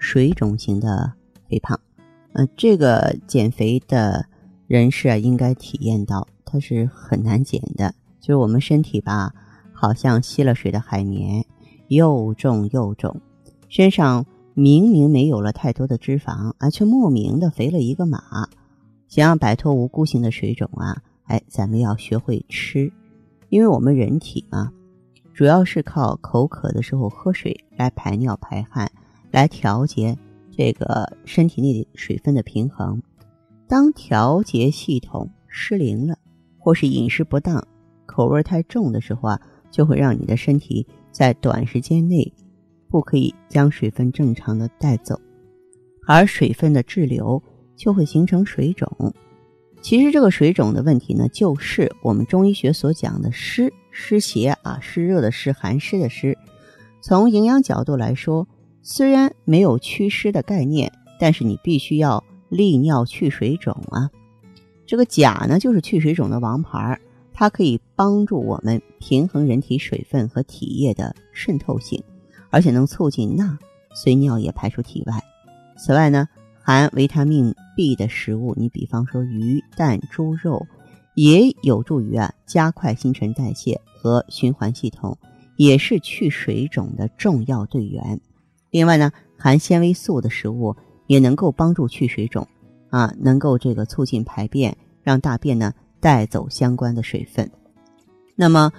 水肿型的肥胖，呃，这个减肥的人士啊，应该体验到它是很难减的。就是我们身体吧，好像吸了水的海绵，又重又肿，身上明明没有了太多的脂肪啊，却莫名的肥了一个码。想要摆脱无辜性的水肿啊，哎，咱们要学会吃，因为我们人体嘛，主要是靠口渴的时候喝水来排尿排汗。来调节这个身体内水分的平衡。当调节系统失灵了，或是饮食不当、口味太重的时候啊，就会让你的身体在短时间内不可以将水分正常的带走，而水分的滞留就会形成水肿。其实这个水肿的问题呢，就是我们中医学所讲的湿湿邪啊，湿热的湿，寒湿的湿。从营养角度来说。虽然没有祛湿的概念，但是你必须要利尿去水肿啊。这个钾呢，就是去水肿的王牌，它可以帮助我们平衡人体水分和体液的渗透性，而且能促进钠随尿液排出体外。此外呢，含维他命 B 的食物，你比方说鱼、蛋、猪肉，也有助于啊加快新陈代谢和循环系统，也是去水肿的重要队员。另外呢，含纤维素的食物也能够帮助去水肿，啊，能够这个促进排便，让大便呢带走相关的水分。那么，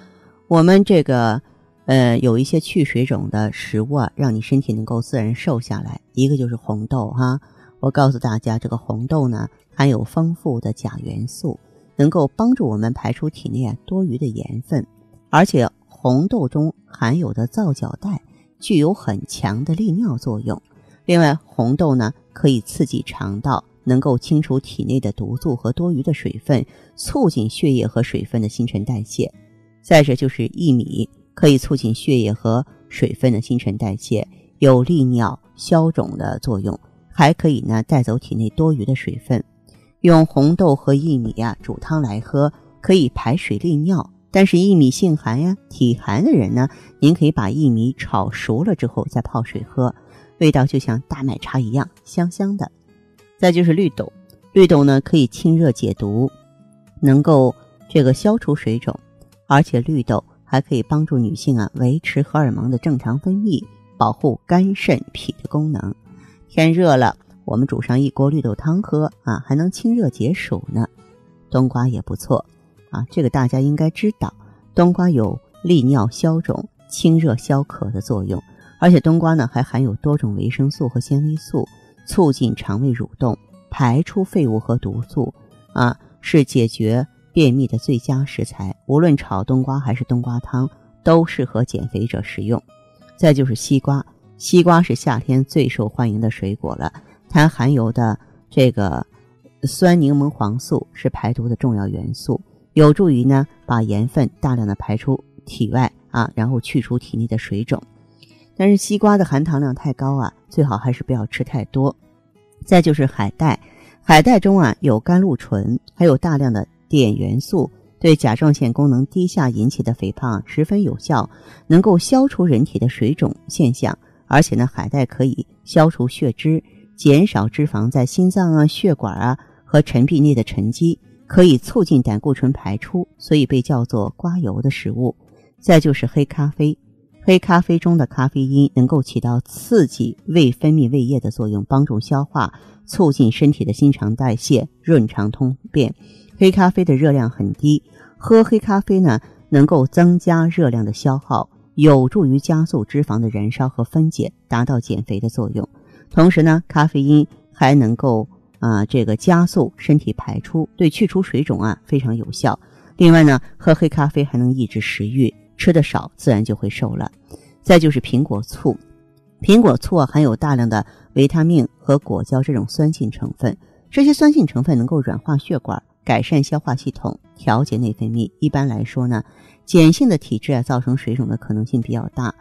我们这个呃有一些去水肿的食物啊，让你身体能够自然瘦下来。一个就是红豆哈，我告诉大家，这个红豆呢含有丰富的钾元素，能够帮助我们排出体内多余的盐分，而且红豆中含有的皂角带。具有很强的利尿作用。另外，红豆呢可以刺激肠道，能够清除体内的毒素和多余的水分，促进血液和水分的新陈代谢。再者就是薏米，可以促进血液和水分的新陈代谢，有利尿消肿的作用，还可以呢带走体内多余的水分。用红豆和薏米呀煮汤来喝，可以排水利尿。但是薏米性寒呀，体寒的人呢，您可以把薏米炒熟了之后再泡水喝，味道就像大麦茶一样香香的。再就是绿豆，绿豆呢可以清热解毒，能够这个消除水肿，而且绿豆还可以帮助女性啊维持荷尔蒙的正常分泌，保护肝肾脾的功能。天热了，我们煮上一锅绿豆汤喝啊，还能清热解暑呢。冬瓜也不错。啊，这个大家应该知道，冬瓜有利尿消肿、清热消渴的作用，而且冬瓜呢还含有多种维生素和纤维素，促进肠胃蠕动，排出废物和毒素，啊，是解决便秘的最佳食材。无论炒冬瓜还是冬瓜汤，都适合减肥者食用。再就是西瓜，西瓜是夏天最受欢迎的水果了，它含有的这个酸柠檬黄素是排毒的重要元素。有助于呢，把盐分大量的排出体外啊，然后去除体内的水肿。但是西瓜的含糖量太高啊，最好还是不要吃太多。再就是海带，海带中啊有甘露醇，还有大量的碘元素，对甲状腺功能低下引起的肥胖十分有效，能够消除人体的水肿现象。而且呢，海带可以消除血脂，减少脂肪在心脏啊、血管啊和陈壁内的沉积。可以促进胆固醇排出，所以被叫做“刮油”的食物。再就是黑咖啡，黑咖啡中的咖啡因能够起到刺激胃分泌胃液的作用，帮助消化，促进身体的新陈代谢，润肠通便。黑咖啡的热量很低，喝黑咖啡呢，能够增加热量的消耗，有助于加速脂肪的燃烧和分解，达到减肥的作用。同时呢，咖啡因还能够。啊，这个加速身体排出，对去除水肿啊非常有效。另外呢，喝黑咖啡还能抑制食欲，吃的少自然就会瘦了。再就是苹果醋，苹果醋啊含有大量的维他命和果胶这种酸性成分。这些酸性成分能够软化血管，改善消化系统，调节内分泌。一般来说呢，碱性的体质啊，造成水肿的可能性比较大。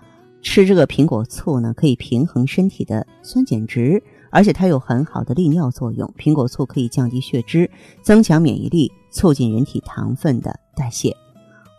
吃这个苹果醋呢，可以平衡身体的酸碱值，而且它有很好的利尿作用。苹果醋可以降低血脂，增强免疫力，促进人体糖分的代谢。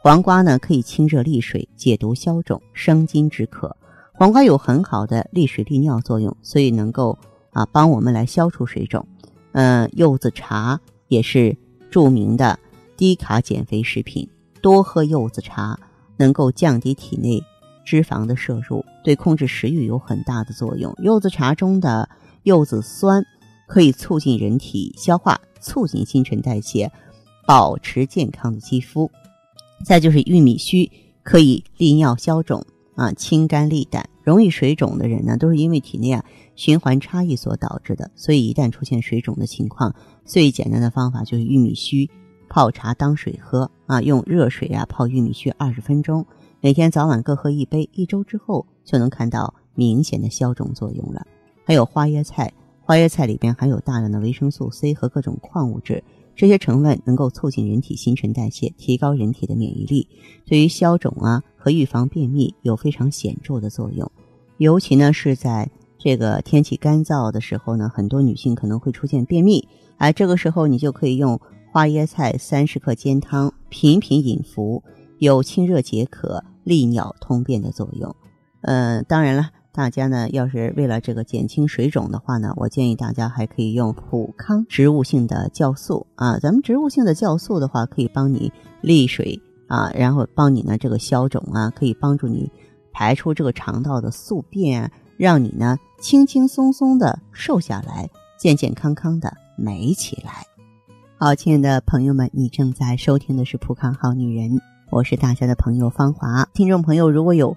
黄瓜呢，可以清热利水、解毒消肿、生津止渴。黄瓜有很好的利水利尿作用，所以能够啊帮我们来消除水肿。嗯，柚子茶也是著名的低卡减肥食品。多喝柚子茶能够降低体内脂肪的摄入，对控制食欲有很大的作用。柚子茶中的柚子酸可以促进人体消化，促进新陈代谢，保持健康的肌肤。再就是玉米须可以利尿消肿啊，清肝利胆。容易水肿的人呢，都是因为体内啊。循环差异所导致的，所以一旦出现水肿的情况，最简单的方法就是玉米须泡茶当水喝啊，用热水啊泡玉米须二十分钟，每天早晚各喝一杯，一周之后就能看到明显的消肿作用了。还有花椰菜，花椰菜里边含有大量的维生素 C 和各种矿物质，这些成分能够促进人体新陈代谢，提高人体的免疫力，对于消肿啊和预防便秘有非常显著的作用，尤其呢是在。这个天气干燥的时候呢，很多女性可能会出现便秘，哎，这个时候你就可以用花椰菜三十克煎汤，频频饮服，有清热解渴、利尿通便的作用。嗯，当然了，大家呢要是为了这个减轻水肿的话呢，我建议大家还可以用普康植物性的酵素啊。咱们植物性的酵素的话，可以帮你利水啊，然后帮你呢这个消肿啊，可以帮助你排出这个肠道的宿便。让你呢轻轻松松的瘦下来，健健康康的美起来。好，亲爱的朋友们，你正在收听的是《普康好女人》，我是大家的朋友芳华。听众朋友，如果有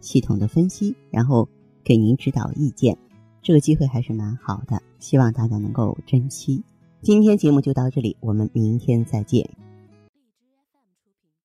系统的分析，然后给您指导意见。这个机会还是蛮好的，希望大家能够珍惜。今天节目就到这里，我们明天再见。